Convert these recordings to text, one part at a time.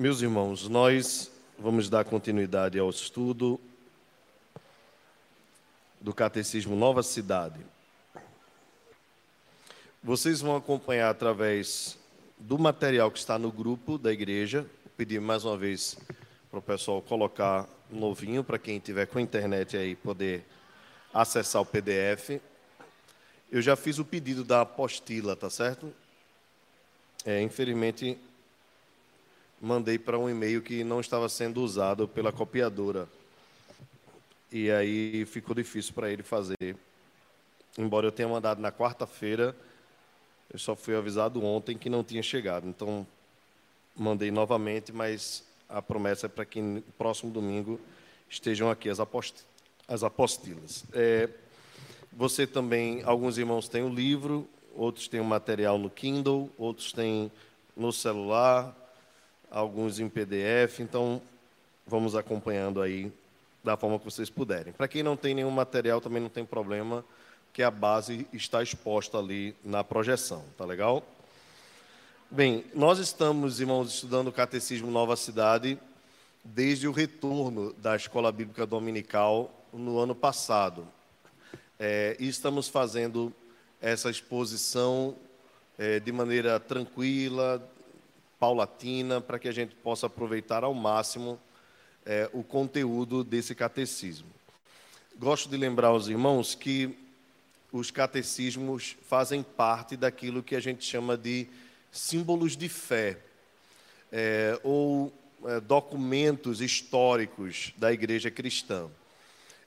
Meus irmãos, nós vamos dar continuidade ao estudo do Catecismo Nova Cidade. Vocês vão acompanhar através do material que está no grupo da igreja. Vou pedir mais uma vez para o pessoal colocar novinho para quem tiver com a internet aí poder acessar o PDF. Eu já fiz o pedido da apostila, tá certo? É, infelizmente mandei para um e-mail que não estava sendo usado pela copiadora. E aí ficou difícil para ele fazer. Embora eu tenha mandado na quarta-feira, eu só fui avisado ontem que não tinha chegado. Então, mandei novamente, mas a promessa é para que no próximo domingo estejam aqui as, apost as apostilas. É, você também, alguns irmãos têm o livro, outros têm o material no Kindle, outros têm no celular, alguns em PDF, então vamos acompanhando aí da forma que vocês puderem. Para quem não tem nenhum material, também não tem problema, que a base está exposta ali na projeção, tá legal? Bem, nós estamos, irmãos, estudando o Catecismo Nova Cidade desde o retorno da Escola Bíblica Dominical no ano passado. É, e estamos fazendo essa exposição é, de maneira tranquila, paulatina, para que a gente possa aproveitar ao máximo é, o conteúdo desse catecismo. Gosto de lembrar aos irmãos que os catecismos fazem parte daquilo que a gente chama de símbolos de fé, é, ou é, documentos históricos da igreja cristã.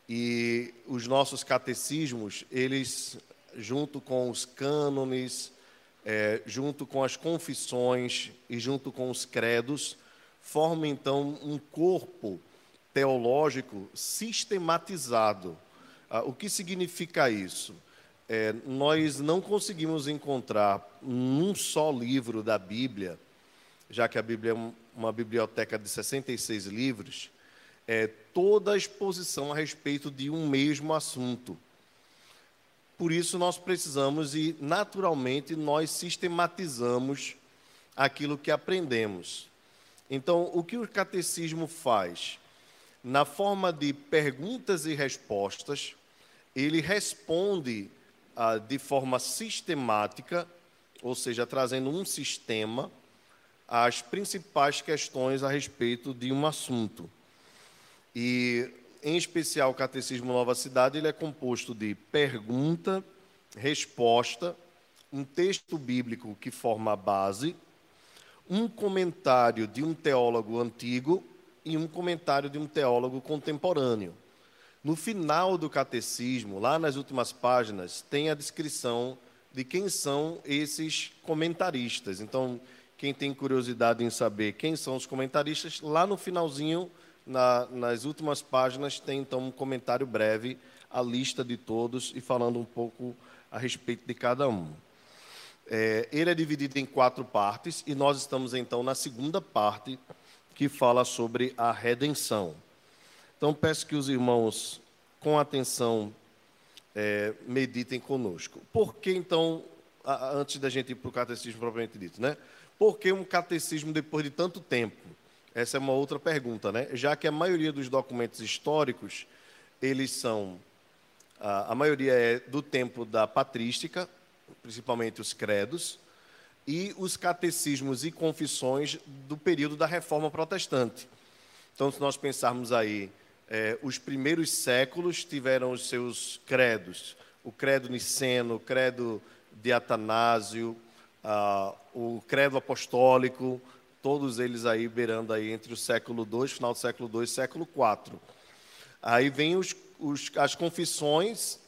E os nossos catecismos, eles, junto com os cânones, é, junto com as confissões e junto com os credos, formam então um corpo teológico sistematizado. Ah, o que significa isso? É, nós não conseguimos encontrar num só livro da Bíblia, já que a Bíblia é uma biblioteca de 66 livros, é, toda a exposição a respeito de um mesmo assunto. Por isso nós precisamos e naturalmente nós sistematizamos aquilo que aprendemos. Então, o que o catecismo faz? Na forma de perguntas e respostas, ele responde ah, de forma sistemática, ou seja, trazendo um sistema, as principais questões a respeito de um assunto. E em especial o Catecismo Nova Cidade, ele é composto de pergunta, resposta, um texto bíblico que forma a base, um comentário de um teólogo antigo e um comentário de um teólogo contemporâneo. No final do catecismo, lá nas últimas páginas, tem a descrição de quem são esses comentaristas. Então, quem tem curiosidade em saber quem são os comentaristas, lá no finalzinho na, nas últimas páginas tem então um comentário breve, a lista de todos e falando um pouco a respeito de cada um. É, ele é dividido em quatro partes e nós estamos então na segunda parte que fala sobre a redenção. Então peço que os irmãos, com atenção, é, meditem conosco. Por que então, a, antes da gente ir para o catecismo propriamente dito, né? Por que um catecismo depois de tanto tempo? Essa é uma outra pergunta, né? Já que a maioria dos documentos históricos, eles são, a, maioria é do tempo da patrística, principalmente os credos, e os catecismos e confissões do período da Reforma Protestante. Então, se nós pensarmos aí, é, os primeiros séculos tiveram os seus credos, o credo niceno, o credo de Atanásio, o credo apostólico, todos eles aí beirando aí entre o século II, final do século II e século IV. Aí vem os, os, as confissões,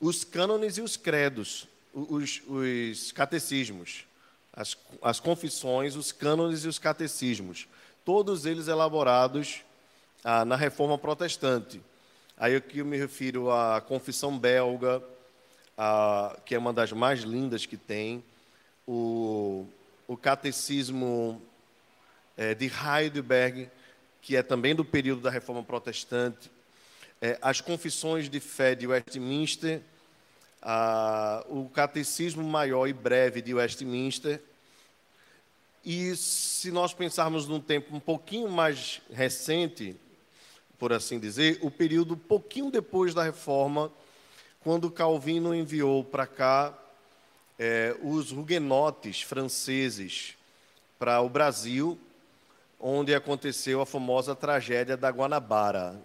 os cânones e os credos, os, os catecismos. As, as confissões, os cânones e os catecismos. Todos eles elaborados ah, na reforma protestante. Aí aqui eu me refiro à confissão belga, que é uma das mais lindas que tem, o, o catecismo é, de Heidelberg, que é também do período da Reforma Protestante, é, as confissões de fé de Westminster, a, o Catecismo Maior e Breve de Westminster, E se nós pensarmos num tempo um pouquinho mais recente, por assim dizer, o período pouquinho depois da reforma, quando Calvino enviou para cá é, os huguenotes franceses para o Brasil, onde aconteceu a famosa tragédia da Guanabara.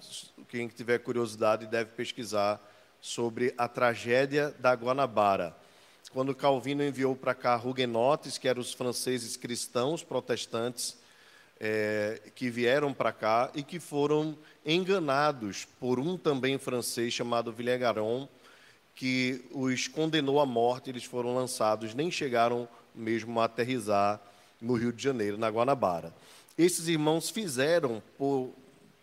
Quem tiver curiosidade deve pesquisar sobre a tragédia da Guanabara. Quando Calvino enviou para cá huguenotes, que eram os franceses cristãos protestantes, é, que vieram para cá e que foram enganados por um também francês chamado Villegaron, que os condenou à morte, eles foram lançados, nem chegaram mesmo a aterrizar no Rio de Janeiro, na Guanabara. Esses irmãos fizeram, por,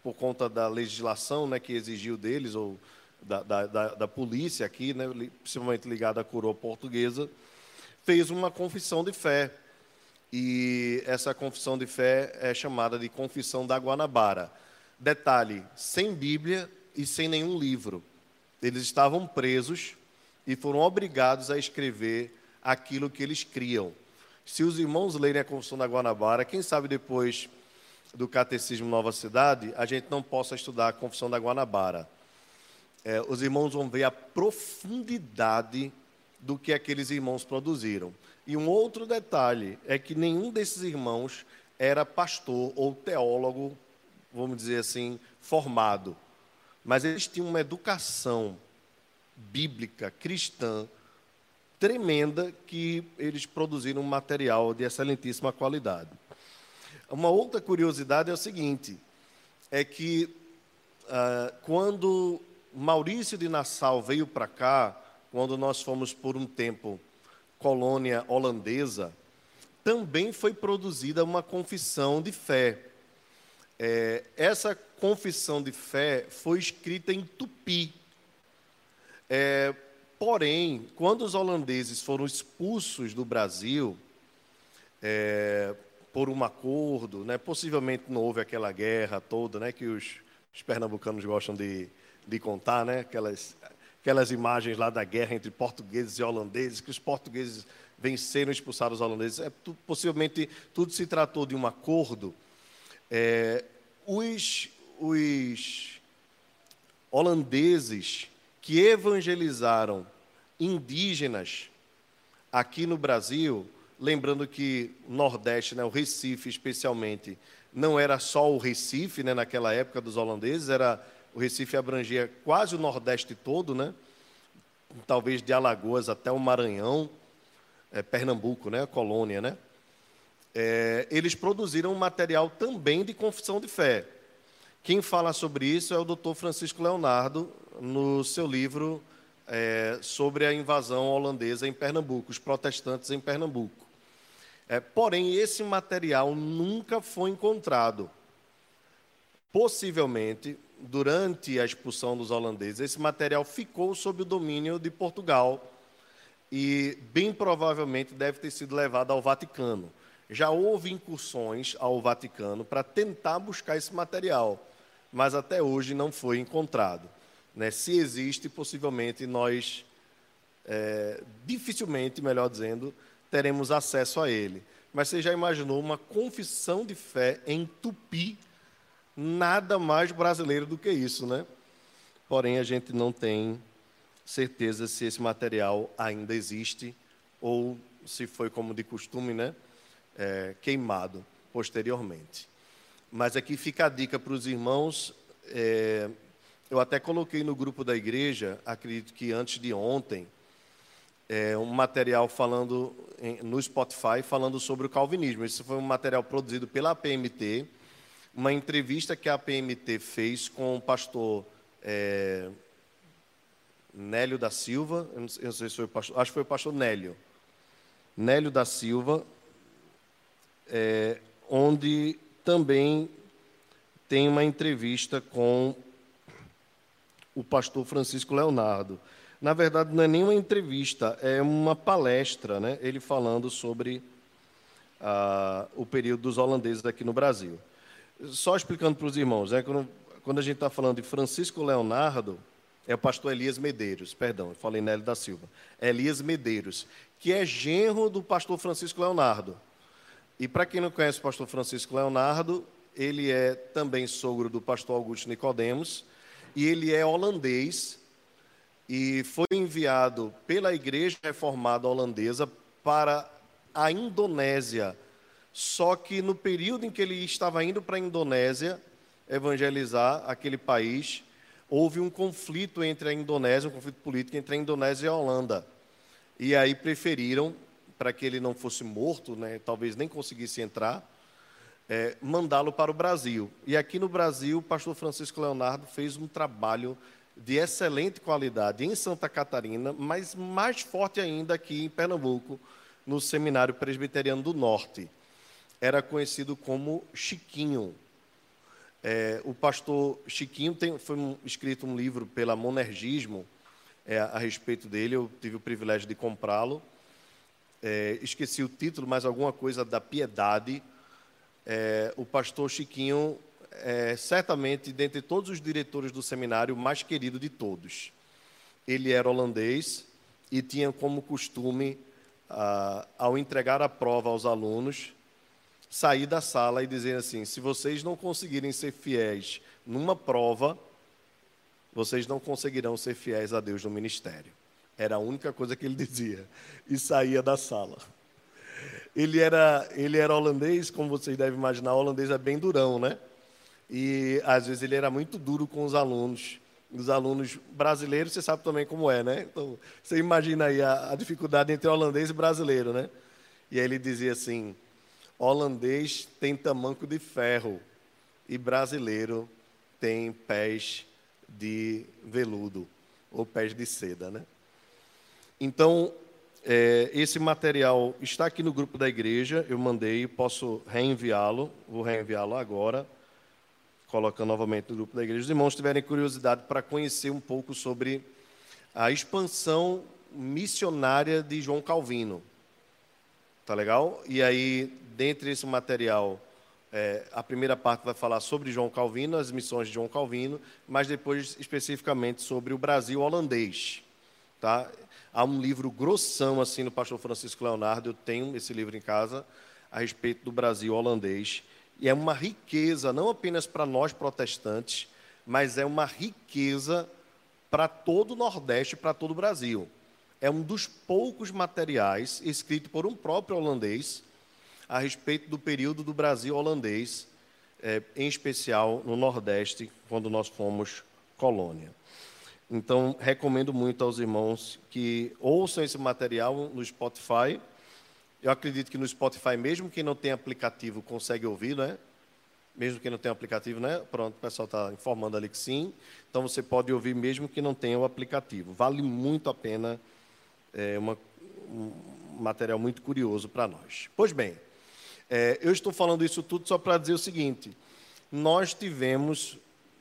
por conta da legislação né, que exigiu deles, ou da, da, da, da polícia aqui, né, principalmente ligada à coroa portuguesa, fez uma confissão de fé. E essa confissão de fé é chamada de Confissão da Guanabara. Detalhe: sem Bíblia e sem nenhum livro. Eles estavam presos e foram obrigados a escrever aquilo que eles criam. Se os irmãos lerem a Confissão da Guanabara, quem sabe depois do Catecismo Nova Cidade, a gente não possa estudar a Confissão da Guanabara. É, os irmãos vão ver a profundidade do que aqueles irmãos produziram. E um outro detalhe é que nenhum desses irmãos era pastor ou teólogo, vamos dizer assim, formado mas eles tinham uma educação bíblica, cristã, tremenda, que eles produziram um material de excelentíssima qualidade. Uma outra curiosidade é o seguinte: é que uh, quando Maurício de Nassau veio para cá, quando nós fomos por um tempo colônia holandesa, também foi produzida uma confissão de fé. É, essa confissão de fé foi escrita em tupi. É, porém, quando os holandeses foram expulsos do Brasil, é, por um acordo, né, possivelmente não houve aquela guerra toda né, que os, os pernambucanos gostam de, de contar, né, aquelas, aquelas imagens lá da guerra entre portugueses e holandeses, que os portugueses venceram e expulsaram os holandeses. É, tu, possivelmente tudo se tratou de um acordo. É, os, os holandeses que evangelizaram indígenas aqui no Brasil, lembrando que Nordeste, né, o Recife especialmente, não era só o Recife, né, naquela época dos holandeses, era o Recife abrangia quase o Nordeste todo, né? Talvez de Alagoas até o Maranhão, é, Pernambuco, né, a colônia, né? É, eles produziram material também de confissão de fé. Quem fala sobre isso é o Dr. Francisco Leonardo, no seu livro é, sobre a invasão holandesa em Pernambuco, os protestantes em Pernambuco. É, porém, esse material nunca foi encontrado. Possivelmente, durante a expulsão dos holandeses, esse material ficou sob o domínio de Portugal e, bem provavelmente, deve ter sido levado ao Vaticano. Já houve incursões ao Vaticano para tentar buscar esse material mas até hoje não foi encontrado. Né? Se existe, possivelmente nós, é, dificilmente, melhor dizendo, teremos acesso a ele. Mas você já imaginou uma confissão de fé em tupi? Nada mais brasileiro do que isso, né? Porém, a gente não tem certeza se esse material ainda existe ou se foi, como de costume, né, é, queimado posteriormente. Mas aqui fica a dica para os irmãos. É, eu até coloquei no grupo da igreja, acredito que antes de ontem, é, um material falando em, no Spotify falando sobre o calvinismo. Esse foi um material produzido pela APMT, uma entrevista que a APMT fez com o pastor é, Nélio da Silva, eu sei, eu não sei se foi o pastor, acho que foi o pastor Nélio. Nélio da Silva, é, onde também tem uma entrevista com o pastor Francisco Leonardo. Na verdade, não é nem uma entrevista, é uma palestra, né? ele falando sobre ah, o período dos holandeses aqui no Brasil. Só explicando para os irmãos, né? quando, quando a gente está falando de Francisco Leonardo, é o pastor Elias Medeiros, perdão, eu falei Nélio da Silva. Elias Medeiros, que é genro do pastor Francisco Leonardo. E para quem não conhece o pastor Francisco Leonardo, ele é também sogro do pastor Augusto Nicodemos, e ele é holandês e foi enviado pela Igreja Reformada Holandesa para a Indonésia. Só que no período em que ele estava indo para a Indonésia evangelizar aquele país, houve um conflito entre a Indonésia, um conflito político entre a Indonésia e a Holanda. E aí preferiram, para que ele não fosse morto, né, talvez nem conseguisse entrar, é, mandá-lo para o Brasil. E aqui no Brasil, o pastor Francisco Leonardo fez um trabalho de excelente qualidade em Santa Catarina, mas mais forte ainda aqui em Pernambuco, no Seminário Presbiteriano do Norte. Era conhecido como Chiquinho. É, o pastor Chiquinho tem, foi um, escrito um livro pela Monergismo é, a respeito dele, eu tive o privilégio de comprá-lo. É, esqueci o título, mas alguma coisa da piedade. É, o pastor Chiquinho é certamente, dentre todos os diretores do seminário, o mais querido de todos. Ele era holandês e tinha como costume, ah, ao entregar a prova aos alunos, sair da sala e dizer assim: se vocês não conseguirem ser fiéis numa prova, vocês não conseguirão ser fiéis a Deus no ministério. Era a única coisa que ele dizia. E saía da sala. Ele era, ele era holandês, como vocês devem imaginar, o holandês é bem durão, né? E às vezes ele era muito duro com os alunos. Os alunos brasileiros, você sabe também como é, né? Então, você imagina aí a, a dificuldade entre holandês e brasileiro, né? E aí ele dizia assim: holandês tem tamanco de ferro e brasileiro tem pés de veludo ou pés de seda, né? Então, é, esse material está aqui no grupo da igreja, eu mandei, posso reenviá-lo, vou reenviá-lo agora, colocando novamente no grupo da igreja. Os irmãos tiverem curiosidade para conhecer um pouco sobre a expansão missionária de João Calvino. Tá legal? E aí, dentre esse material, é, a primeira parte vai falar sobre João Calvino, as missões de João Calvino, mas depois especificamente sobre o Brasil holandês. Tá? Há um livro grossão assim no pastor Francisco Leonardo, eu tenho esse livro em casa, a respeito do Brasil holandês. E é uma riqueza, não apenas para nós protestantes, mas é uma riqueza para todo o Nordeste, para todo o Brasil. É um dos poucos materiais escrito por um próprio holandês a respeito do período do Brasil holandês, é, em especial no Nordeste, quando nós fomos colônia. Então, recomendo muito aos irmãos que ouçam esse material no Spotify. Eu acredito que no Spotify, mesmo quem não tem aplicativo, consegue ouvir, né? Mesmo quem não tem aplicativo, né? Pronto, o pessoal está informando ali que sim. Então, você pode ouvir mesmo que não tenha o aplicativo. Vale muito a pena, é uma, um material muito curioso para nós. Pois bem, é, eu estou falando isso tudo só para dizer o seguinte: nós tivemos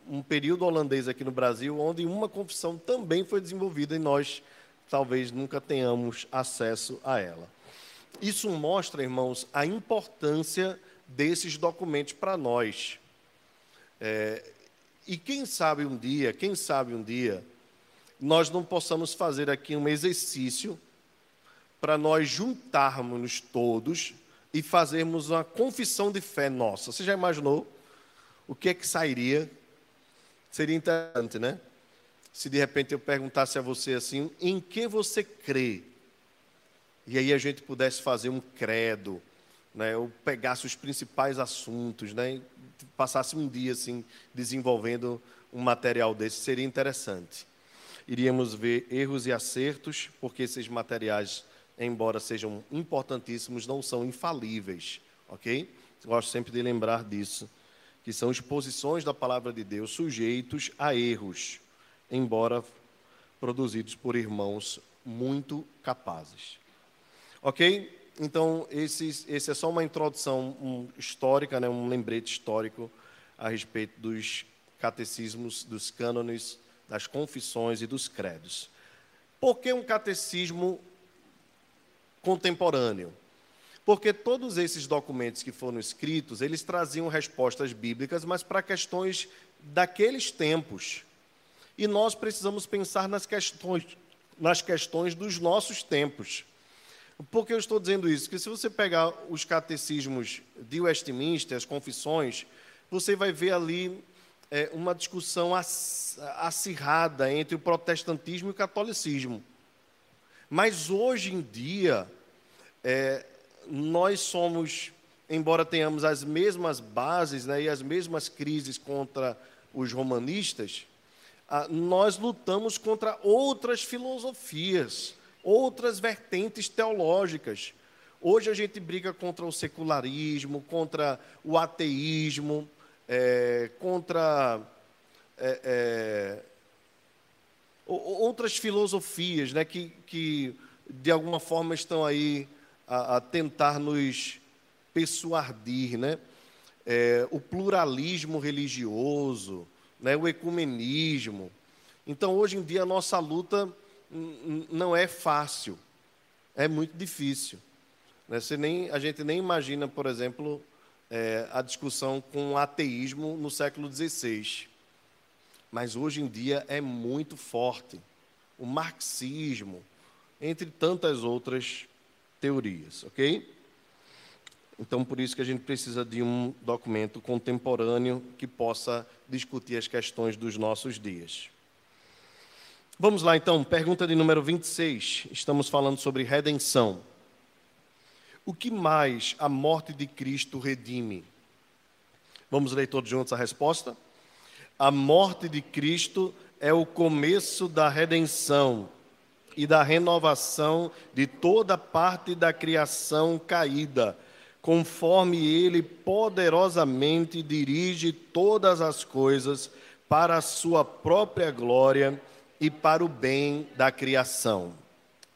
um período holandês aqui no Brasil onde uma confissão também foi desenvolvida e nós talvez nunca tenhamos acesso a ela. Isso mostra, irmãos, a importância desses documentos para nós. É, e quem sabe um dia, quem sabe um dia, nós não possamos fazer aqui um exercício para nós juntarmos todos e fazermos uma confissão de fé nossa. Você já imaginou o que é que sairia? Seria interessante, né? Se de repente eu perguntasse a você assim, em que você crê? E aí a gente pudesse fazer um credo, né? Ou pegasse os principais assuntos, né? E passasse um dia assim desenvolvendo um material desse, seria interessante. Iríamos ver erros e acertos, porque esses materiais embora sejam importantíssimos, não são infalíveis, ok? Gosto sempre de lembrar disso, que são exposições da palavra de Deus sujeitos a erros, embora produzidos por irmãos muito capazes. Ok? Então, esse, esse é só uma introdução histórica, né, um lembrete histórico a respeito dos catecismos, dos cânones, das confissões e dos credos. Por que um catecismo contemporâneo. Porque todos esses documentos que foram escritos, eles traziam respostas bíblicas, mas para questões daqueles tempos. E nós precisamos pensar nas questões, nas questões dos nossos tempos. Por que eu estou dizendo isso? Porque se você pegar os catecismos de Westminster, as confissões, você vai ver ali é, uma discussão acirrada entre o protestantismo e o catolicismo. Mas hoje em dia, é, nós somos, embora tenhamos as mesmas bases né, e as mesmas crises contra os romanistas, nós lutamos contra outras filosofias, outras vertentes teológicas. Hoje a gente briga contra o secularismo, contra o ateísmo, é, contra é, é, outras filosofias né, que, que, de alguma forma, estão aí a, a tentar nos persuadir. Né? É, o pluralismo religioso, né, o ecumenismo. Então, hoje em dia, a nossa luta não é fácil, é muito difícil. Né? Você nem, a gente nem imagina, por exemplo, é, a discussão com o ateísmo no século XVI. Mas hoje em dia é muito forte. O marxismo, entre tantas outras teorias, ok? Então, por isso que a gente precisa de um documento contemporâneo que possa discutir as questões dos nossos dias. Vamos lá, então, pergunta de número 26. Estamos falando sobre redenção. O que mais a morte de Cristo redime? Vamos ler todos juntos a resposta? A morte de Cristo é o começo da redenção e da renovação de toda parte da criação caída, conforme ele poderosamente dirige todas as coisas para a sua própria glória e para o bem da criação.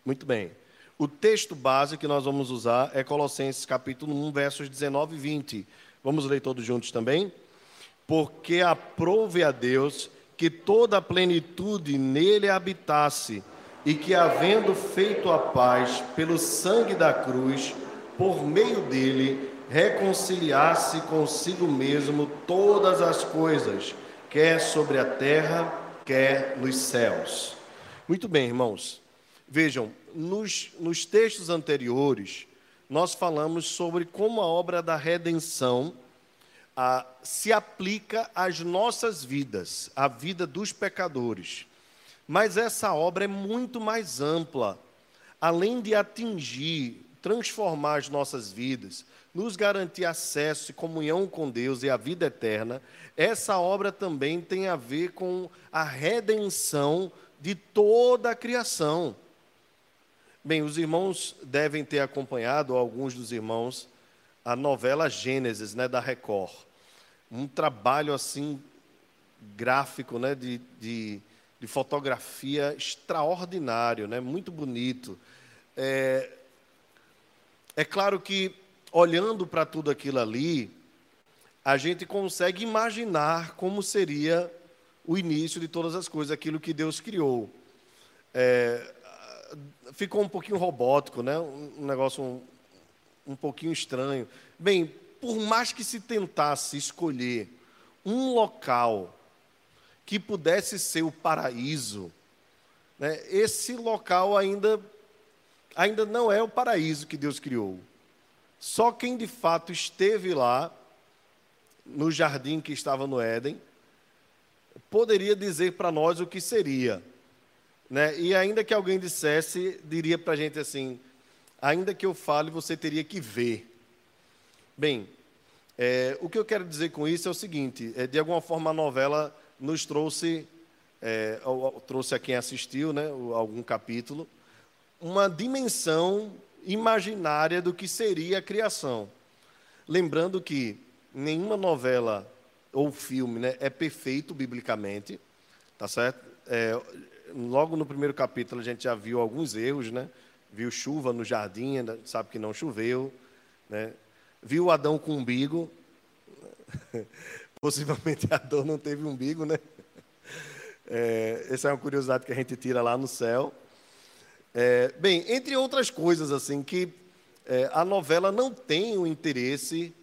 Muito bem. O texto base que nós vamos usar é Colossenses capítulo 1, versos 19 e 20. Vamos ler todos juntos também? Porque aprove a Deus que toda a plenitude nele habitasse, e que, havendo feito a paz pelo sangue da cruz, por meio dele, reconciliasse consigo mesmo todas as coisas, quer sobre a terra, quer nos céus. Muito bem, irmãos. Vejam, nos, nos textos anteriores, nós falamos sobre como a obra da redenção ah, se aplica às nossas vidas, à vida dos pecadores. Mas essa obra é muito mais ampla. Além de atingir, transformar as nossas vidas, nos garantir acesso e comunhão com Deus e a vida eterna, essa obra também tem a ver com a redenção de toda a criação. Bem, os irmãos devem ter acompanhado, alguns dos irmãos, a novela Gênesis, né, da Record. Um trabalho assim gráfico, né, de, de, de fotografia extraordinário, né, muito bonito. É, é claro que olhando para tudo aquilo ali, a gente consegue imaginar como seria o início de todas as coisas, aquilo que Deus criou. É, ficou um pouquinho robótico, né? um negócio um, um pouquinho estranho. Bem, por mais que se tentasse escolher um local que pudesse ser o paraíso, né, esse local ainda, ainda não é o paraíso que Deus criou. Só quem de fato esteve lá, no jardim que estava no Éden, poderia dizer para nós o que seria. Né? E ainda que alguém dissesse, diria para a gente assim: ainda que eu fale, você teria que ver. Bem, é, o que eu quero dizer com isso é o seguinte: é, de alguma forma a novela nos trouxe, é, trouxe a quem assistiu, né, algum capítulo, uma dimensão imaginária do que seria a criação. Lembrando que nenhuma novela ou filme né, é perfeito biblicamente, tá certo? É, logo no primeiro capítulo a gente já viu alguns erros, né? Viu chuva no jardim, sabe que não choveu, né? Viu Adão com umbigo. Possivelmente Adão não teve umbigo, né? É, essa é uma curiosidade que a gente tira lá no céu. É, bem, entre outras coisas, assim, que é, a novela não tem o interesse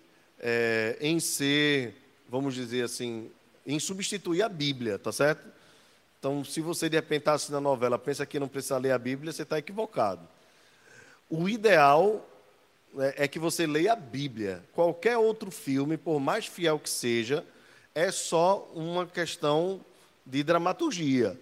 é, em ser, vamos dizer assim, em substituir a Bíblia, tá certo? Então, se você de repente está assistindo a novela, pensa que não precisa ler a Bíblia, você está equivocado. o ideal né, é que você leia a Bíblia. Qualquer outro filme, por mais fiel que seja, é só uma questão de dramaturgia,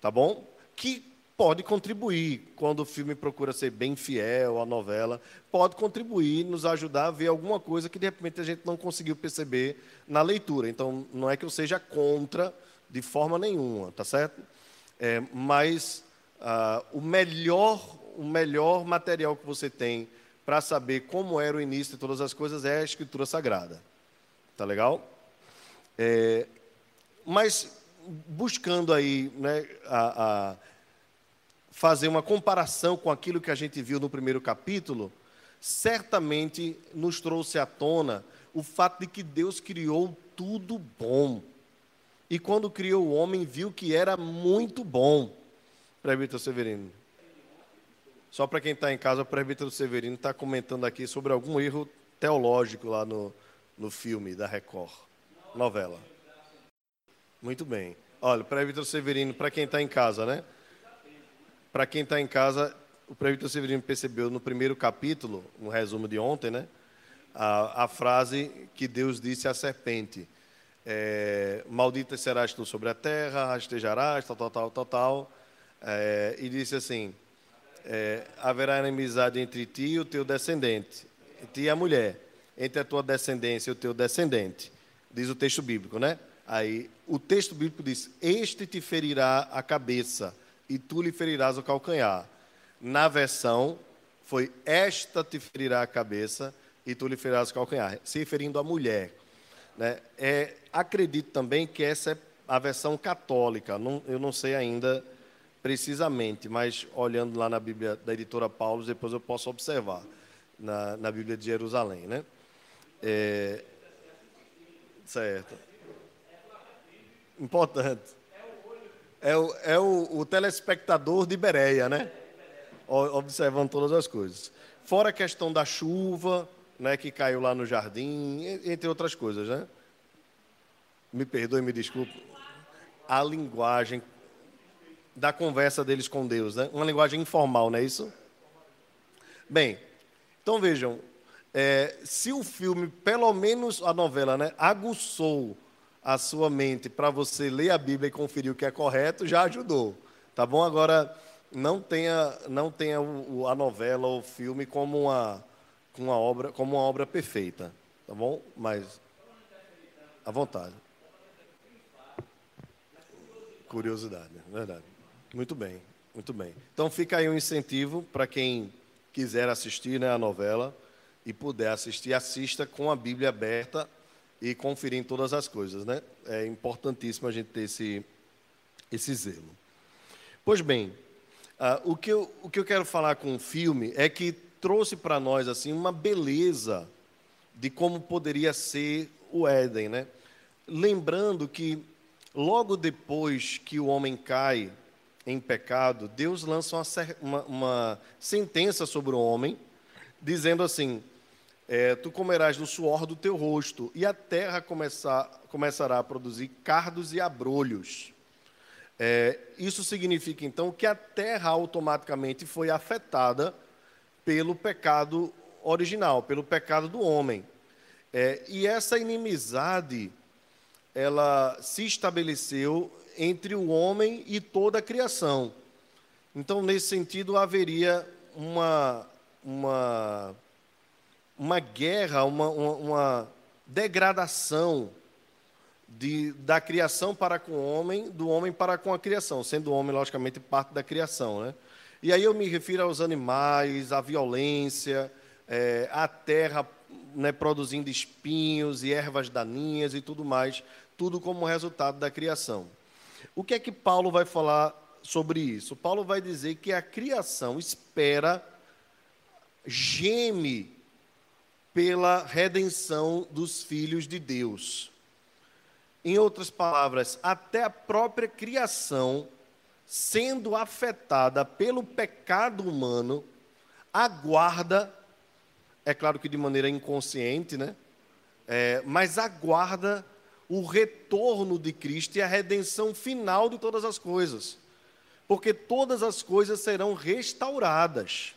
tá bom? Que pode contribuir quando o filme procura ser bem fiel à novela, pode contribuir, nos ajudar a ver alguma coisa que de repente a gente não conseguiu perceber na leitura. Então, não é que eu seja contra de forma nenhuma, tá certo? É, mas ah, o melhor, o melhor material que você tem para saber como era o início de todas as coisas é a Escritura Sagrada, tá legal? É, mas buscando aí, né, a, a fazer uma comparação com aquilo que a gente viu no primeiro capítulo, certamente nos trouxe à tona o fato de que Deus criou tudo bom. E quando criou o homem, viu que era muito bom. Presbítero Severino. Só para quem está em casa, o presbítero Severino está comentando aqui sobre algum erro teológico lá no, no filme da Record, novela. Muito bem. Olha, o presbítero Severino, para quem está em casa, né? Para quem está em casa, o presbítero Severino percebeu no primeiro capítulo, no resumo de ontem, né, a, a frase que Deus disse à serpente: é, Maldita serás tu sobre a terra, rastejarás, tal, tal, tal, tal, tal. É, e disse assim: é, Haverá inimizade entre ti e o teu descendente, ti e a mulher, entre a tua descendência e o teu descendente. Diz o texto bíblico, né? Aí, o texto bíblico diz: Este te ferirá a cabeça e tu lhe ferirás o calcanhar. Na versão, foi esta te ferirá a cabeça e tu lhe ferirás o calcanhar, se referindo à mulher. Né? É, acredito também que essa é a versão católica, não, eu não sei ainda precisamente, mas olhando lá na Bíblia da editora Paulo, depois eu posso observar, na, na Bíblia de Jerusalém. Né? É, certo. Importante. É o, é o, o telespectador de Bereia, né? Observando todas as coisas. Fora a questão da chuva, né, que caiu lá no jardim, entre outras coisas, né? Me perdoe, me desculpe. A linguagem da conversa deles com Deus, né? Uma linguagem informal, não é isso? Bem, então vejam, é, se o filme, pelo menos a novela, né, aguçou a sua mente para você ler a Bíblia e conferir o que é correto, já ajudou. Tá bom? Agora, não tenha, não tenha o, a novela ou o filme como uma, uma obra, como uma obra perfeita. Tá bom? Mas, à vontade. Curiosidade, verdade. Muito bem, muito bem. Então fica aí um incentivo para quem quiser assistir né, a novela e puder assistir, assista com a Bíblia aberta e conferir em todas as coisas, né? É importantíssimo a gente ter esse, esse zelo. Pois bem, uh, o, que eu, o que eu quero falar com o filme é que trouxe para nós assim uma beleza de como poderia ser o Éden, né? Lembrando que logo depois que o homem cai em pecado, Deus lança uma, uma, sentença sobre o homem, dizendo assim: é, tu comerás no suor do teu rosto, e a terra começar, começará a produzir cardos e abrolhos. É, isso significa então que a terra automaticamente foi afetada pelo pecado original, pelo pecado do homem. É, e essa inimizade, ela se estabeleceu entre o homem e toda a criação. Então, nesse sentido, haveria uma, uma uma guerra, uma, uma, uma degradação de, da criação para com o homem, do homem para com a criação, sendo o homem, logicamente, parte da criação. Né? E aí eu me refiro aos animais, à violência, é, à terra né, produzindo espinhos e ervas daninhas e tudo mais, tudo como resultado da criação. O que é que Paulo vai falar sobre isso? Paulo vai dizer que a criação espera, geme pela redenção dos filhos de Deus. Em outras palavras, até a própria criação, sendo afetada pelo pecado humano, aguarda, é claro que de maneira inconsciente, né? É, mas aguarda o retorno de Cristo e a redenção final de todas as coisas. Porque todas as coisas serão restauradas.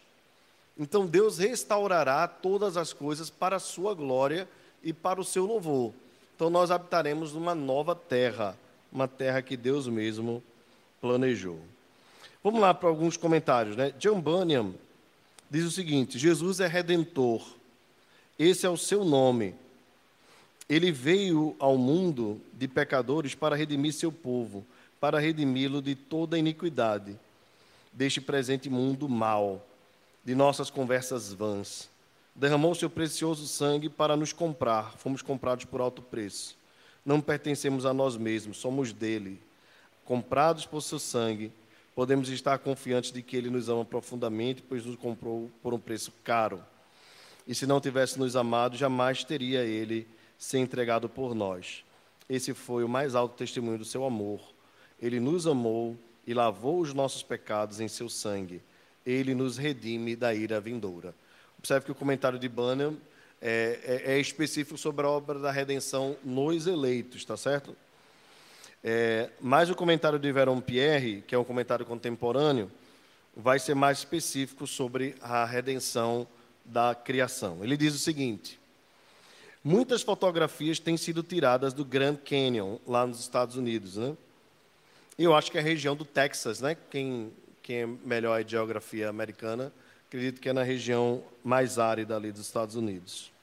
Então Deus restaurará todas as coisas para a sua glória e para o seu louvor. Então nós habitaremos numa nova terra, uma terra que Deus mesmo planejou. Vamos lá para alguns comentários, né? John Bunyan diz o seguinte: Jesus é redentor. Esse é o seu nome. Ele veio ao mundo de pecadores para redimir seu povo, para redimi-lo de toda iniquidade, deste presente mundo mau, de nossas conversas vãs. Derramou seu precioso sangue para nos comprar, fomos comprados por alto preço. Não pertencemos a nós mesmos, somos dele. Comprados por seu sangue, podemos estar confiantes de que ele nos ama profundamente, pois nos comprou por um preço caro. E se não tivesse nos amado, jamais teria ele ser entregado por nós. Esse foi o mais alto testemunho do seu amor. Ele nos amou e lavou os nossos pecados em seu sangue. Ele nos redime da ira vindoura. Observe que o comentário de Banner é, é, é específico sobre a obra da redenção nos eleitos, está certo? É, mas o comentário de Veron Pierre, que é um comentário contemporâneo, vai ser mais específico sobre a redenção da criação. Ele diz o seguinte: Muitas fotografias têm sido tiradas do Grand Canyon, lá nos Estados Unidos. Né? Eu acho que é a região do Texas, né? quem, quem é melhor a geografia americana, acredito que é na região mais árida ali dos Estados Unidos.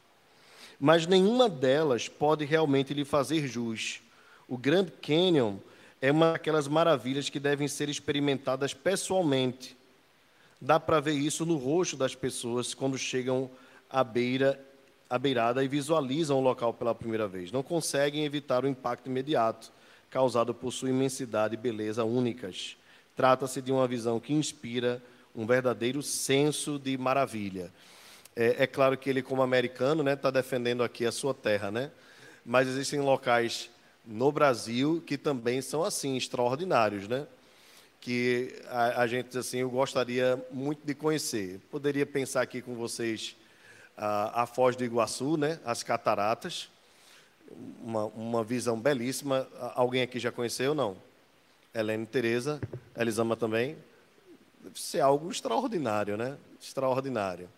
Mas nenhuma delas pode realmente lhe fazer jus. O Grand Canyon é uma daquelas maravilhas que devem ser experimentadas pessoalmente. Dá para ver isso no rosto das pessoas quando chegam à beira à beirada e visualizam o local pela primeira vez. Não conseguem evitar o impacto imediato causado por sua imensidade e beleza únicas. Trata-se de uma visão que inspira um verdadeiro senso de maravilha. É, é claro que ele, como americano, está né, tá defendendo aqui a sua terra, né? mas existem locais no Brasil que também são assim, extraordinários, né? que a, a gente, assim, eu gostaria muito de conhecer. Poderia pensar aqui com vocês a, a Foz do Iguaçu, né? as cataratas, uma, uma visão belíssima. Alguém aqui já conheceu? Não? Helene Tereza, Elisama também. Deve ser algo extraordinário, né? Extraordinário.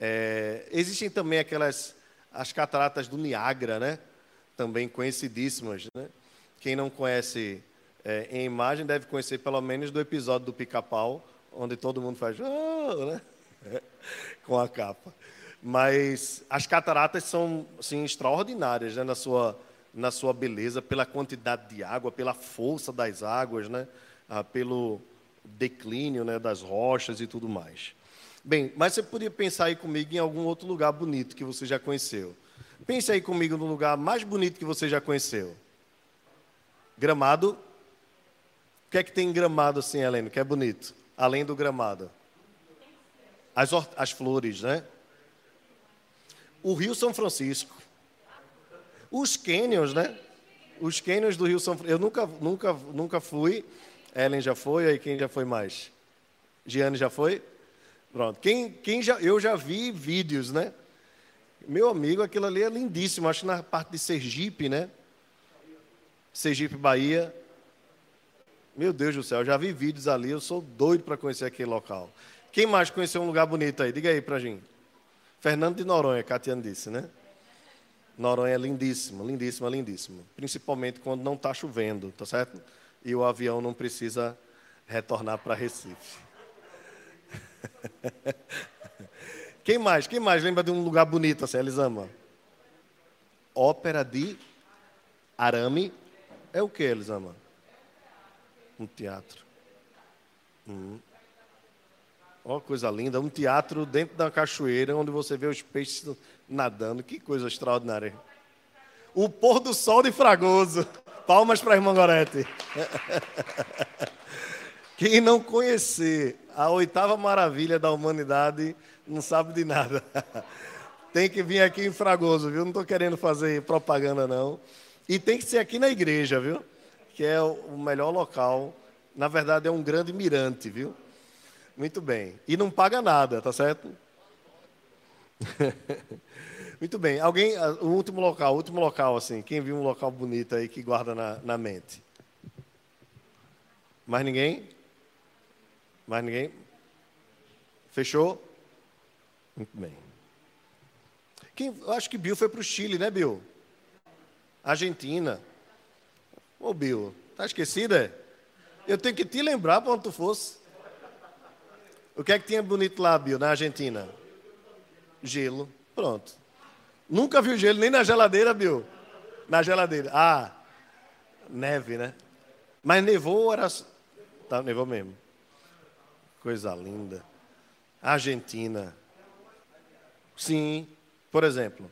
É, existem também aquelas as cataratas do Niágara, né? Também conhecidíssimas, né? Quem não conhece é, em imagem deve conhecer pelo menos do episódio do Pica-Pau, onde todo mundo faz oh, né? com a capa. Mas as cataratas são assim, extraordinárias né, na, sua, na sua beleza, pela quantidade de água, pela força das águas, né, ah, pelo declínio né, das rochas e tudo mais. Bem, mas você podia pensar aí comigo em algum outro lugar bonito que você já conheceu. Pense aí comigo no lugar mais bonito que você já conheceu. Gramado. O que é que tem em gramado assim, Helena, que é bonito? Além do gramado. As, as flores, né? O Rio São Francisco. Os cânions, né? Os cânions do Rio São Francisco. Eu nunca, nunca, nunca fui. Ellen já foi, aí quem já foi mais? Giane já foi? Pronto. Quem, quem já, eu já vi vídeos, né? Meu amigo, aquilo ali é lindíssimo. Acho que na parte de Sergipe, né? Sergipe, Bahia. Meu Deus do céu, já vi vídeos ali. Eu sou doido para conhecer aquele local. Quem mais conheceu um lugar bonito aí? Diga aí para gente. Fernando de Noronha, Catiane disse, né? Noronha é lindíssimo, lindíssimo, lindíssimo. Principalmente quando não está chovendo, tá certo? E o avião não precisa retornar para Recife. Quem mais? Quem mais lembra de um lugar bonito assim, Elisama? Ópera de Arame. É o que, Elisama? Um teatro. Hum. Ó, coisa linda, um teatro dentro da cachoeira, onde você vê os peixes nadando. Que coisa extraordinária. O pôr do sol de Fragoso. Palmas para a irmã Gorete. Quem não conhecer a oitava maravilha da humanidade não sabe de nada. Tem que vir aqui em Fragoso, viu? Não estou querendo fazer propaganda, não. E tem que ser aqui na igreja, viu? Que é o melhor local. Na verdade, é um grande mirante, viu? Muito bem. E não paga nada, tá certo? Muito bem. Alguém, ah, o último local, o último local, assim, quem viu um local bonito aí que guarda na, na mente? Mais ninguém? Mais ninguém? Fechou? Muito bem. Quem, eu acho que Bill foi para o Chile, né, Bill? Argentina. Ô, Bill, tá esquecida? Eu tenho que te lembrar para onde tu fosse. O que é que tinha bonito lá, Bill, na Argentina? Gelo. Pronto. Nunca viu gelo nem na geladeira, Bill? Na geladeira. Ah, neve, né? Mas nevou, era. Tá, nevou mesmo. Coisa linda. Argentina. Sim. Por exemplo,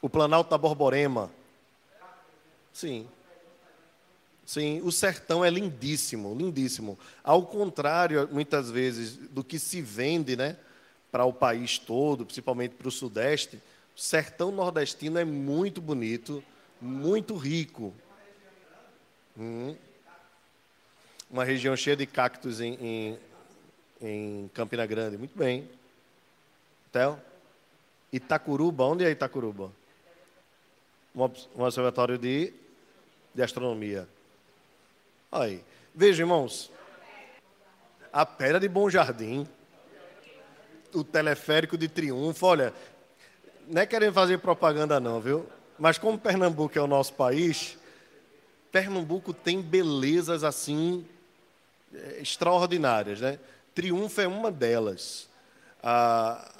o Planalto da Borborema. Sim. Sim, o sertão é lindíssimo, lindíssimo. Ao contrário, muitas vezes, do que se vende né, para o país todo, principalmente para o Sudeste, o sertão nordestino é muito bonito, muito rico. Hum. Uma região cheia de cactos em, em, em Campina Grande. Muito bem. Theo? Itacuruba, onde é Itacuruba? Um, um observatório de, de astronomia. Aí. Veja, irmãos. A Pedra de Bom Jardim, o teleférico de Triunfo, olha, não é querendo fazer propaganda não, viu? Mas como Pernambuco é o nosso país, Pernambuco tem belezas assim eh, extraordinárias, né? Triunfo é uma delas. Ah,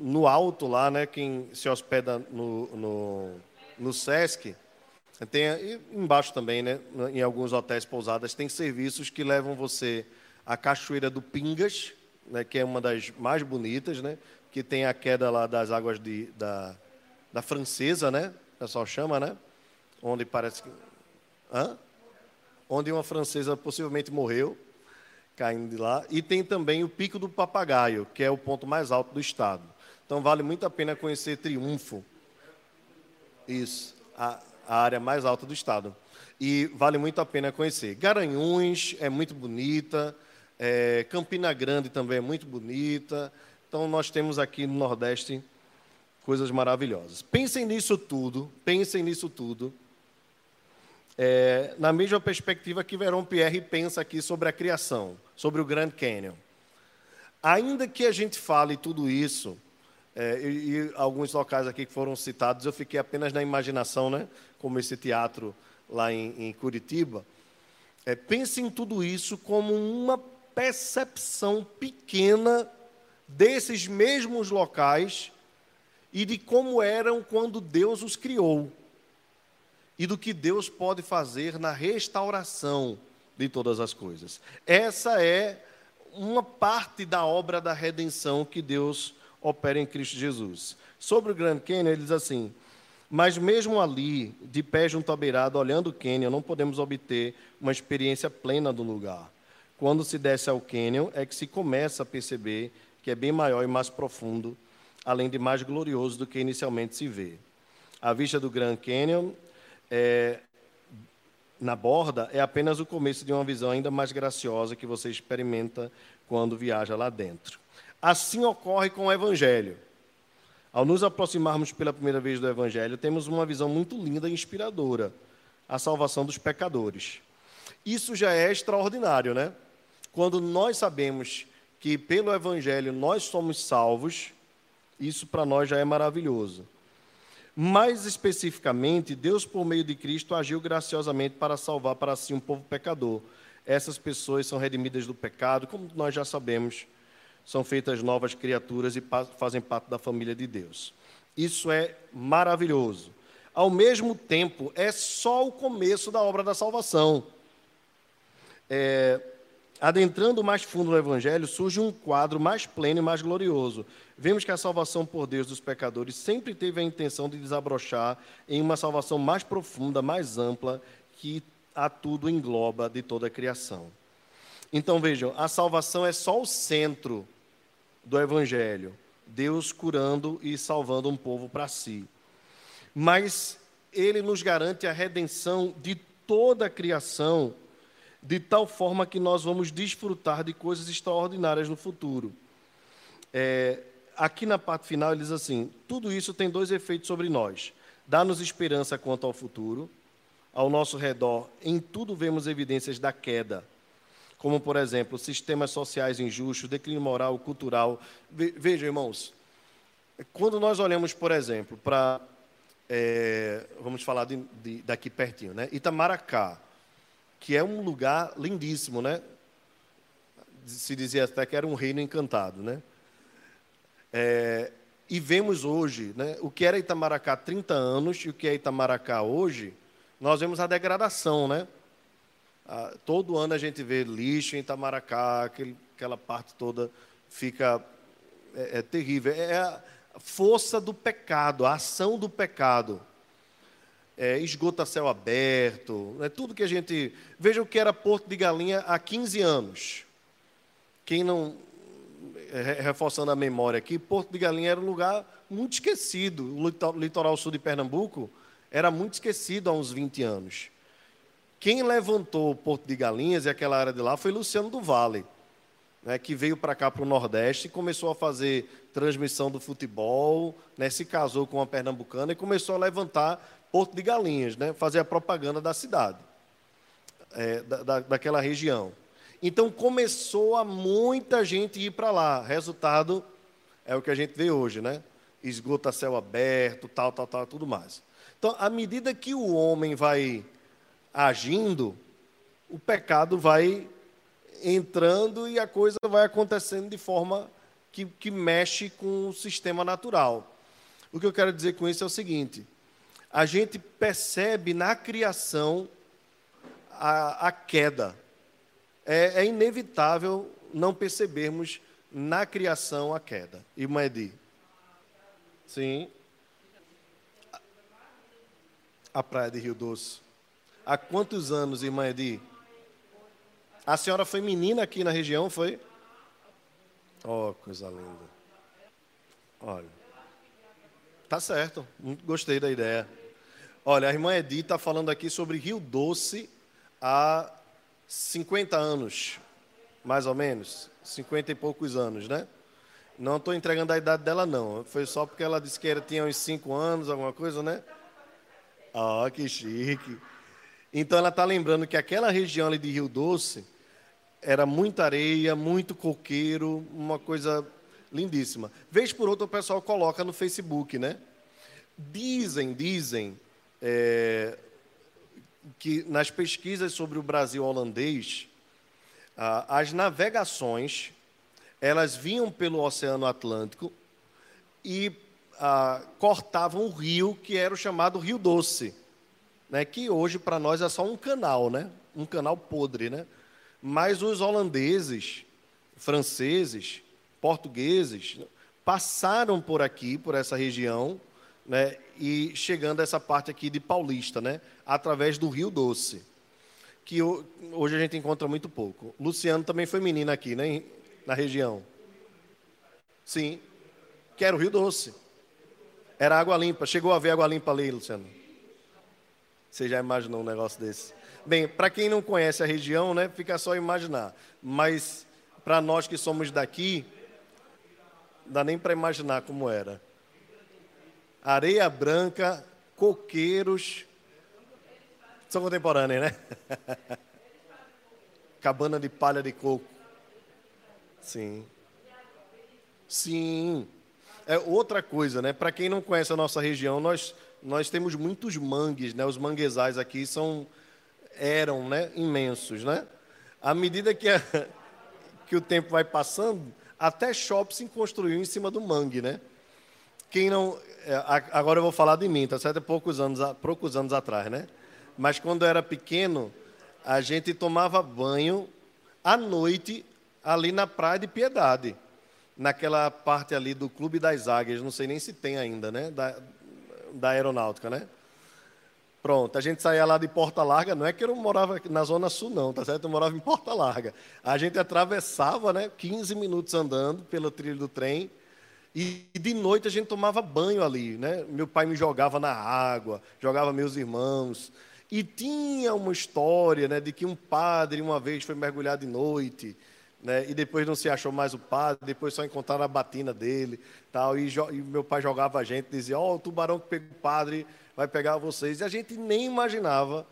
no alto lá, né, quem se hospeda no, no, no Sesc, tem embaixo também, né, em alguns hotéis pousadas, tem serviços que levam você à Cachoeira do Pingas, né, que é uma das mais bonitas, né, que tem a queda lá das águas de, da, da Francesa, né, o pessoal chama, né, onde parece que... Hã? Onde uma francesa possivelmente morreu, caindo de lá. E tem também o Pico do Papagaio, que é o ponto mais alto do estado. Então vale muito a pena conhecer Triunfo. Isso, a, a área mais alta do estado. E vale muito a pena conhecer. Garanhuns é muito bonita, é, Campina Grande também é muito bonita. Então nós temos aqui no Nordeste coisas maravilhosas. Pensem nisso tudo, pensem nisso tudo. É, na mesma perspectiva que Verão Pierre pensa aqui sobre a criação, sobre o Grand Canyon. Ainda que a gente fale tudo isso, é, e, e, alguns locais aqui que foram citados, eu fiquei apenas na imaginação, né? como esse teatro lá em, em Curitiba. É, pense em tudo isso como uma percepção pequena desses mesmos locais e de como eram quando Deus os criou e do que Deus pode fazer na restauração de todas as coisas. Essa é uma parte da obra da redenção que Deus opera em Cristo Jesus. Sobre o Grand Canyon, ele diz assim: Mas mesmo ali, de pé junto à beirada, olhando o Canyon, não podemos obter uma experiência plena do lugar. Quando se desce ao Canyon, é que se começa a perceber que é bem maior e mais profundo, além de mais glorioso do que inicialmente se vê. A vista do Grand Canyon é, na borda é apenas o começo de uma visão ainda mais graciosa que você experimenta quando viaja lá dentro. Assim ocorre com o Evangelho. Ao nos aproximarmos pela primeira vez do Evangelho, temos uma visão muito linda e inspiradora a salvação dos pecadores. Isso já é extraordinário, né? Quando nós sabemos que pelo Evangelho nós somos salvos, isso para nós já é maravilhoso. Mais especificamente, Deus, por meio de Cristo, agiu graciosamente para salvar para si um povo pecador. Essas pessoas são redimidas do pecado, como nós já sabemos são feitas novas criaturas e fazem parte da família de Deus. Isso é maravilhoso. Ao mesmo tempo, é só o começo da obra da salvação. É, adentrando mais fundo no Evangelho, surge um quadro mais pleno e mais glorioso. Vemos que a salvação por Deus dos pecadores sempre teve a intenção de desabrochar em uma salvação mais profunda, mais ampla, que a tudo engloba de toda a criação. Então vejam, a salvação é só o centro do Evangelho. Deus curando e salvando um povo para si. Mas ele nos garante a redenção de toda a criação, de tal forma que nós vamos desfrutar de coisas extraordinárias no futuro. É, aqui na parte final, ele diz assim: tudo isso tem dois efeitos sobre nós. Dá-nos esperança quanto ao futuro. Ao nosso redor, em tudo vemos evidências da queda como, por exemplo, sistemas sociais injustos, declínio moral, cultural. Vejam, irmãos, Quando nós olhamos, por exemplo, para. É, vamos falar de, de, daqui pertinho, né? Itamaracá, que é um lugar lindíssimo, né? Se dizia até que era um reino encantado, né? É, e vemos hoje, né, o que era Itamaracá há 30 anos e o que é Itamaracá hoje, nós vemos a degradação, né? Ah, todo ano a gente vê lixo em Itamaracá, aquele, aquela parte toda fica é, é terrível. É a força do pecado, a ação do pecado. É, esgota céu aberto, é tudo que a gente. Veja o que era Porto de Galinha há 15 anos. Quem não. É, reforçando a memória aqui, Porto de Galinha era um lugar muito esquecido. O litoral sul de Pernambuco era muito esquecido há uns 20 anos. Quem levantou o Porto de Galinhas e aquela área de lá foi Luciano do Vale né, que veio para cá, para o Nordeste, e começou a fazer transmissão do futebol, né, se casou com uma pernambucana e começou a levantar Porto de Galinhas, né, fazer a propaganda da cidade, é, da, daquela região. Então começou a muita gente ir para lá. Resultado é o que a gente vê hoje, né? Esgota céu aberto, tal, tal, tal, tudo mais. Então, à medida que o homem vai agindo, o pecado vai entrando e a coisa vai acontecendo de forma que, que mexe com o sistema natural. O que eu quero dizer com isso é o seguinte: a gente percebe na criação a, a queda. É, é, inevitável não percebermos na criação a queda. Irmã Edi? Sim. A praia de Rio Doce. Há quantos anos, irmã Edi? A senhora foi menina aqui na região, foi? Oh, coisa linda. Olha. Tá certo. Gostei da ideia. Olha, a irmã Edith está falando aqui sobre Rio Doce há 50 anos, mais ou menos. 50 e poucos anos, né? Não estou entregando a idade dela, não. Foi só porque ela disse que tinha uns 5 anos, alguma coisa, né? Ah, oh, que chique. Então ela está lembrando que aquela região ali de Rio Doce era muita areia, muito coqueiro, uma coisa lindíssima. Vez por outra o pessoal coloca no Facebook, né? Dizem, dizem é, que nas pesquisas sobre o Brasil holandês, ah, as navegações elas vinham pelo Oceano Atlântico e ah, cortavam o rio que era o chamado Rio Doce, né? Que hoje para nós é só um canal, né? Um canal podre, né? Mas os holandeses, franceses, portugueses passaram por aqui, por essa região, né, e chegando a essa parte aqui de Paulista, né, através do Rio Doce, que hoje a gente encontra muito pouco. Luciano também foi menino aqui, né, na região. Sim, que era o Rio Doce. Era água limpa. Chegou a ver água limpa ali, Luciano? Você já imaginou um negócio desse? Bem, para quem não conhece a região, né, fica só imaginar. Mas para nós que somos daqui, dá nem para imaginar como era. Areia branca, coqueiros. São contemporâneos, né? Cabana de palha de coco. Sim. Sim. É outra coisa, né? Para quem não conhece a nossa região, nós, nós temos muitos mangues, né? Os manguezais aqui são eram né, imensos. Né? À medida que, a, que o tempo vai passando, até shopping se construiu em cima do mangue. Né? Quem não, é, agora eu vou falar de mim, tá certo? É poucos anos, poucos anos atrás, né? Mas quando eu era pequeno, a gente tomava banho à noite ali na Praia de Piedade, naquela parte ali do Clube das Águias, não sei nem se tem ainda, né? Da, da aeronáutica, né? Pronto, a gente saía lá de Porta Larga, não é que eu morava na Zona Sul, não, tá certo? Eu morava em Porta Larga. A gente atravessava, né, 15 minutos andando pelo trilho do trem, e de noite a gente tomava banho ali, né? Meu pai me jogava na água, jogava meus irmãos. E tinha uma história, né, de que um padre uma vez foi mergulhar de noite, né, e depois não se achou mais o padre, depois só encontraram a batina dele, tal, e, e meu pai jogava a gente, dizia: "Ó, oh, o tubarão que pegou o padre vai pegar vocês. E a gente nem imaginava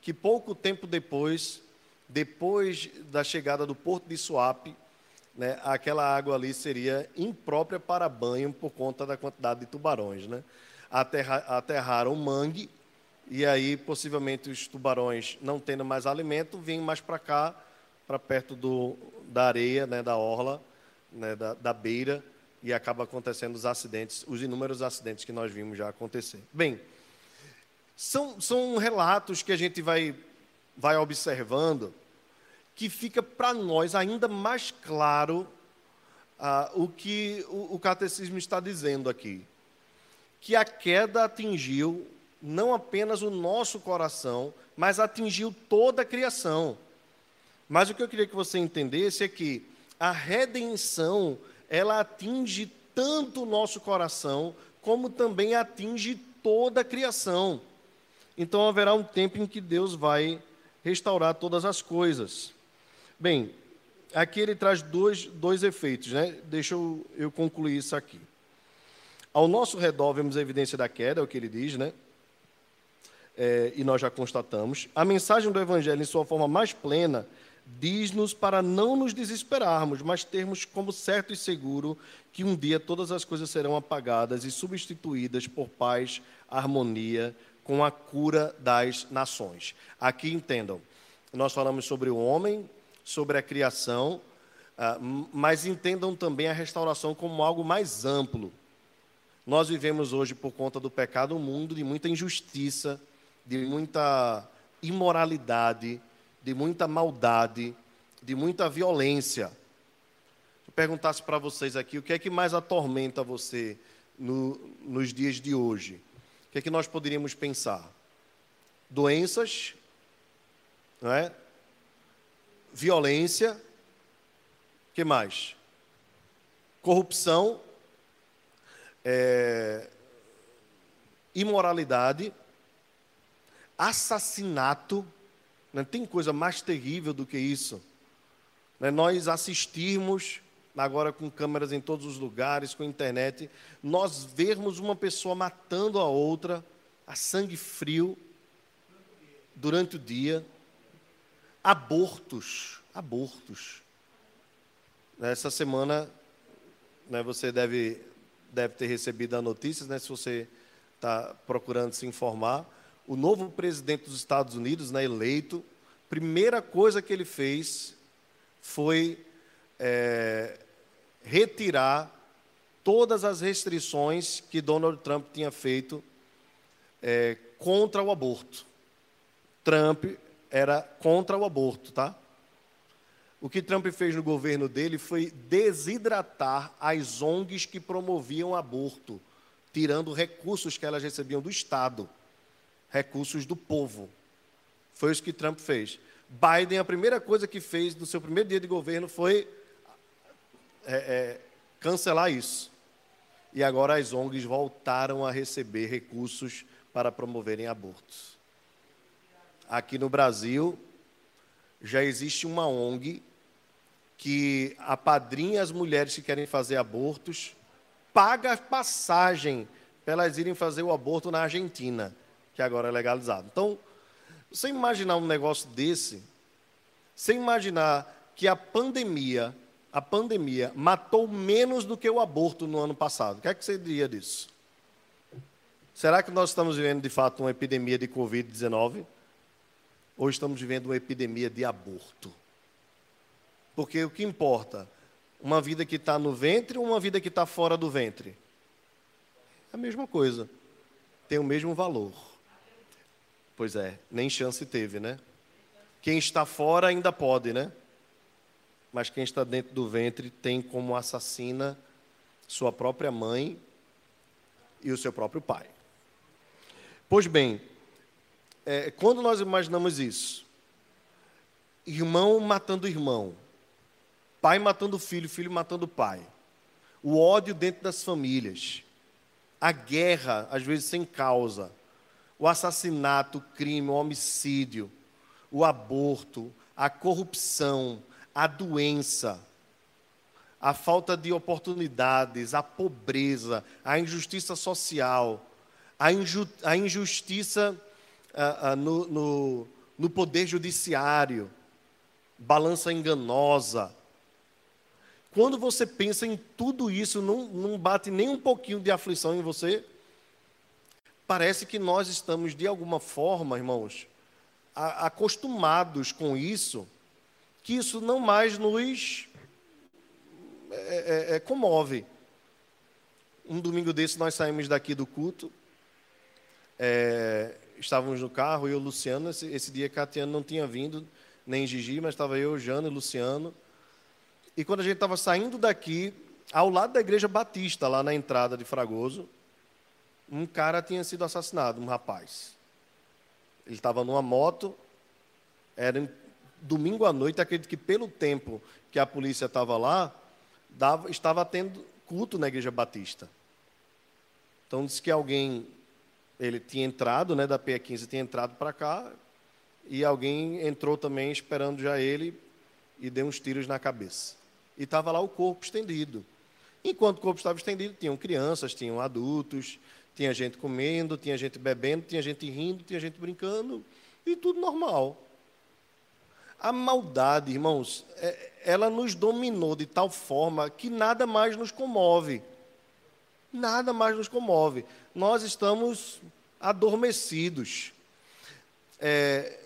que pouco tempo depois, depois da chegada do porto de Suape, né, aquela água ali seria imprópria para banho por conta da quantidade de tubarões. Né? Aterra, aterraram mangue, e aí possivelmente os tubarões, não tendo mais alimento, vêm mais para cá, para perto do, da areia, né, da orla, né, da, da beira, e acaba acontecendo os acidentes, os inúmeros acidentes que nós vimos já acontecer. Bem, são, são relatos que a gente vai, vai observando que fica para nós ainda mais claro ah, o que o, o catecismo está dizendo aqui. Que a queda atingiu não apenas o nosso coração, mas atingiu toda a criação. Mas o que eu queria que você entendesse é que a redenção, ela atinge tanto o nosso coração, como também atinge toda a criação. Então haverá um tempo em que Deus vai restaurar todas as coisas. Bem, aqui ele traz dois, dois efeitos, né? Deixa eu, eu concluir isso aqui. Ao nosso redor vemos a evidência da queda, é o que ele diz, né? É, e nós já constatamos. A mensagem do Evangelho, em sua forma mais plena, diz-nos para não nos desesperarmos, mas termos como certo e seguro que um dia todas as coisas serão apagadas e substituídas por paz, harmonia, com a cura das nações. Aqui entendam, nós falamos sobre o homem, sobre a criação, ah, mas entendam também a restauração como algo mais amplo. Nós vivemos hoje, por conta do pecado, um mundo de muita injustiça, de muita imoralidade, de muita maldade, de muita violência. Se eu perguntasse para vocês aqui, o que é que mais atormenta você no, nos dias de hoje? O que é que nós poderíamos pensar? Doenças, não é? violência, que mais? Corrupção, é, imoralidade, assassinato. Não tem coisa mais terrível do que isso. Né? Nós assistirmos, agora com câmeras em todos os lugares, com internet, nós vermos uma pessoa matando a outra a sangue frio durante o dia abortos. Abortos. Essa semana, né, você deve, deve ter recebido a notícia, né, se você está procurando se informar. O novo presidente dos Estados Unidos, né, eleito, primeira coisa que ele fez foi é, retirar todas as restrições que Donald Trump tinha feito é, contra o aborto. Trump era contra o aborto, tá? O que Trump fez no governo dele foi desidratar as ONGs que promoviam aborto, tirando recursos que elas recebiam do Estado, recursos do povo. Foi isso que Trump fez. Biden, a primeira coisa que fez no seu primeiro dia de governo foi é, é, cancelar isso. E agora as ONGs voltaram a receber recursos para promoverem abortos aqui no Brasil, já existe uma ONG que apadrinha as mulheres que querem fazer abortos, paga passagem para elas irem fazer o aborto na Argentina, que agora é legalizado. Então, você imaginar um negócio desse, sem imaginar que a pandemia, a pandemia matou menos do que o aborto no ano passado. O que é que você diria disso? Será que nós estamos vivendo de fato uma epidemia de Covid-19? ou estamos vivendo uma epidemia de aborto? Porque o que importa? Uma vida que está no ventre ou uma vida que está fora do ventre? É a mesma coisa. Tem o mesmo valor. Pois é, nem chance teve, né? Quem está fora ainda pode, né? Mas quem está dentro do ventre tem como assassina sua própria mãe e o seu próprio pai. Pois bem, é, quando nós imaginamos isso, irmão matando irmão, pai matando filho, filho matando pai, o ódio dentro das famílias, a guerra, às vezes sem causa, o assassinato, o crime, o homicídio, o aborto, a corrupção, a doença, a falta de oportunidades, a pobreza, a injustiça social, a, inju a injustiça ah, ah, no, no, no poder judiciário, balança enganosa. Quando você pensa em tudo isso, não, não bate nem um pouquinho de aflição em você? Parece que nós estamos, de alguma forma, irmãos, acostumados com isso, que isso não mais nos é, é, é, comove. Um domingo desse nós saímos daqui do culto, é, estávamos no carro, eu e o Luciano, esse, esse dia Catiano não tinha vindo, nem Gigi, mas estava eu, Jano e Luciano. E quando a gente estava saindo daqui, ao lado da igreja batista, lá na entrada de Fragoso, um cara tinha sido assassinado, um rapaz. Ele estava numa moto, era domingo à noite, acredito que pelo tempo que a polícia estava lá, dava, estava tendo culto na igreja batista. Então disse que alguém, ele tinha entrado, né, da P15, tinha entrado para cá, e alguém entrou também esperando já ele e deu uns tiros na cabeça e estava lá o corpo estendido. Enquanto o corpo estava estendido, tinham crianças, tinham adultos, tinha gente comendo, tinha gente bebendo, tinha gente rindo, tinha gente brincando, e tudo normal. A maldade, irmãos, é, ela nos dominou de tal forma que nada mais nos comove. Nada mais nos comove. Nós estamos adormecidos. É,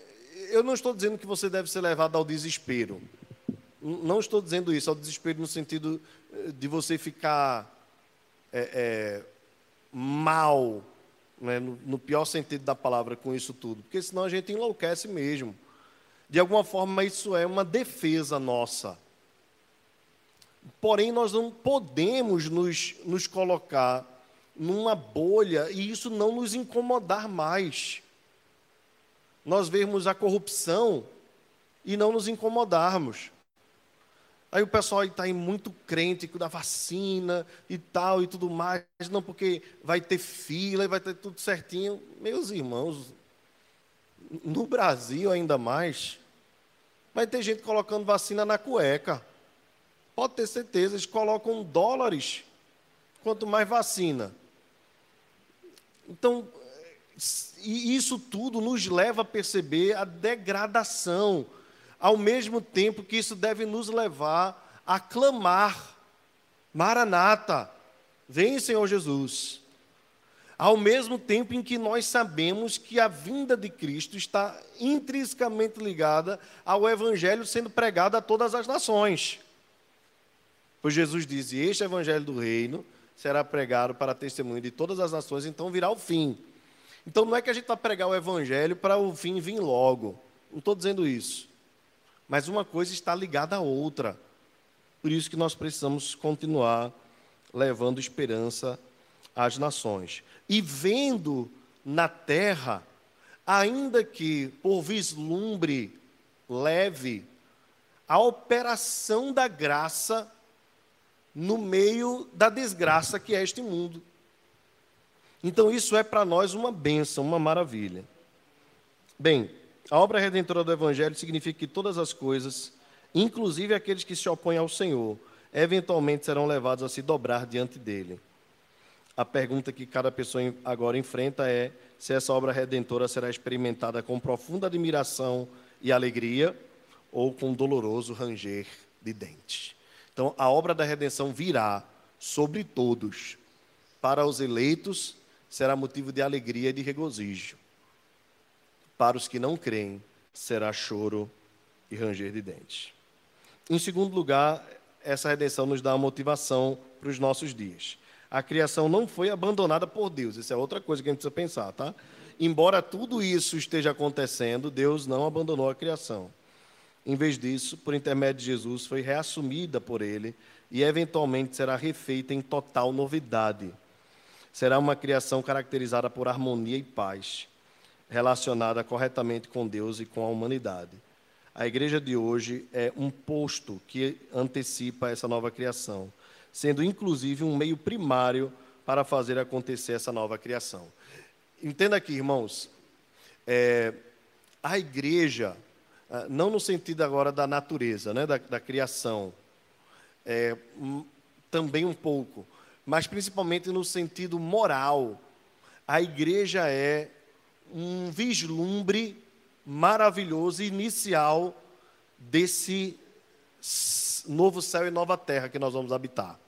eu não estou dizendo que você deve ser levado ao desespero. Não estou dizendo isso, ao desespero no sentido eh, de você ficar é, é, mal, né, no, no pior sentido da palavra, com isso tudo, porque senão a gente enlouquece mesmo. De alguma forma, isso é uma defesa nossa. Porém, nós não podemos nos, nos colocar numa bolha e isso não nos incomodar mais. Nós vermos a corrupção e não nos incomodarmos. Aí o pessoal está aí muito crente da vacina e tal e tudo mais, não porque vai ter fila e vai ter tudo certinho. Meus irmãos, no Brasil ainda mais, vai ter gente colocando vacina na cueca. Pode ter certeza, eles colocam dólares quanto mais vacina. Então, isso tudo nos leva a perceber a degradação ao mesmo tempo que isso deve nos levar a clamar: Maranata, vem Senhor Jesus. Ao mesmo tempo em que nós sabemos que a vinda de Cristo está intrinsecamente ligada ao Evangelho sendo pregado a todas as nações. Pois Jesus diz: Este Evangelho do Reino será pregado para testemunho de todas as nações, então virá o fim. Então não é que a gente vai pregar o Evangelho para o fim vir logo. Não estou dizendo isso mas uma coisa está ligada à outra. Por isso que nós precisamos continuar levando esperança às nações. E vendo na terra, ainda que por vislumbre leve, a operação da graça no meio da desgraça que é este mundo. Então, isso é para nós uma benção, uma maravilha. Bem, a obra redentora do Evangelho significa que todas as coisas, inclusive aqueles que se opõem ao Senhor, eventualmente serão levados a se dobrar diante dele. A pergunta que cada pessoa agora enfrenta é se essa obra redentora será experimentada com profunda admiração e alegria ou com doloroso ranger de dentes. Então, a obra da redenção virá sobre todos. Para os eleitos, será motivo de alegria e de regozijo. Para os que não creem, será choro e ranger de dentes. Em segundo lugar, essa redenção nos dá uma motivação para os nossos dias. A criação não foi abandonada por Deus, isso é outra coisa que a gente precisa pensar, tá? Embora tudo isso esteja acontecendo, Deus não abandonou a criação. Em vez disso, por intermédio de Jesus, foi reassumida por Ele e eventualmente será refeita em total novidade. Será uma criação caracterizada por harmonia e paz relacionada corretamente com Deus e com a humanidade. A igreja de hoje é um posto que antecipa essa nova criação, sendo inclusive um meio primário para fazer acontecer essa nova criação. Entenda aqui, irmãos, é, a igreja, ah, não no sentido agora da natureza, né, da, da criação, é, também um pouco, mas principalmente no sentido moral, a igreja é um vislumbre maravilhoso inicial desse novo céu e nova terra que nós vamos habitar.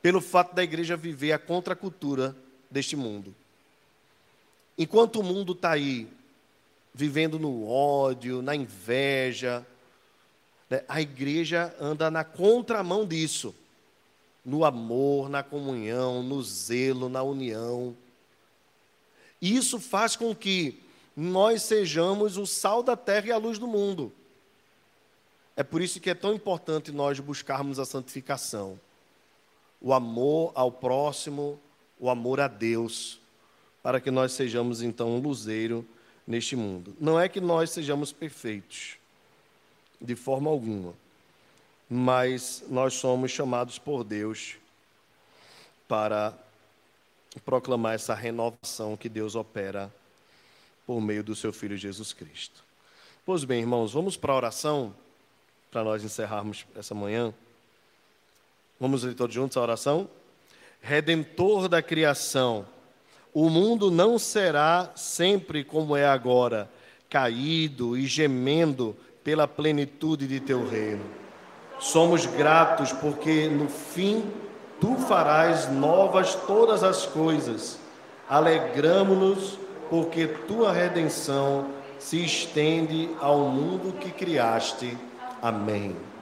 Pelo fato da igreja viver a contracultura deste mundo. Enquanto o mundo está aí, vivendo no ódio, na inveja, né, a igreja anda na contramão disso. No amor, na comunhão, no zelo, na união. Isso faz com que nós sejamos o sal da terra e a luz do mundo. É por isso que é tão importante nós buscarmos a santificação, o amor ao próximo, o amor a Deus, para que nós sejamos então um luzeiro neste mundo. Não é que nós sejamos perfeitos, de forma alguma, mas nós somos chamados por Deus para proclamar essa renovação que Deus opera por meio do seu Filho Jesus Cristo. Pois bem, irmãos, vamos para a oração para nós encerrarmos essa manhã. Vamos ler todos juntos a oração? Redentor da criação, o mundo não será sempre como é agora, caído e gemendo pela plenitude de teu reino. Somos gratos porque no fim tu farás novas todas as coisas. Alegramo-nos porque tua redenção se estende ao mundo que criaste. Amém.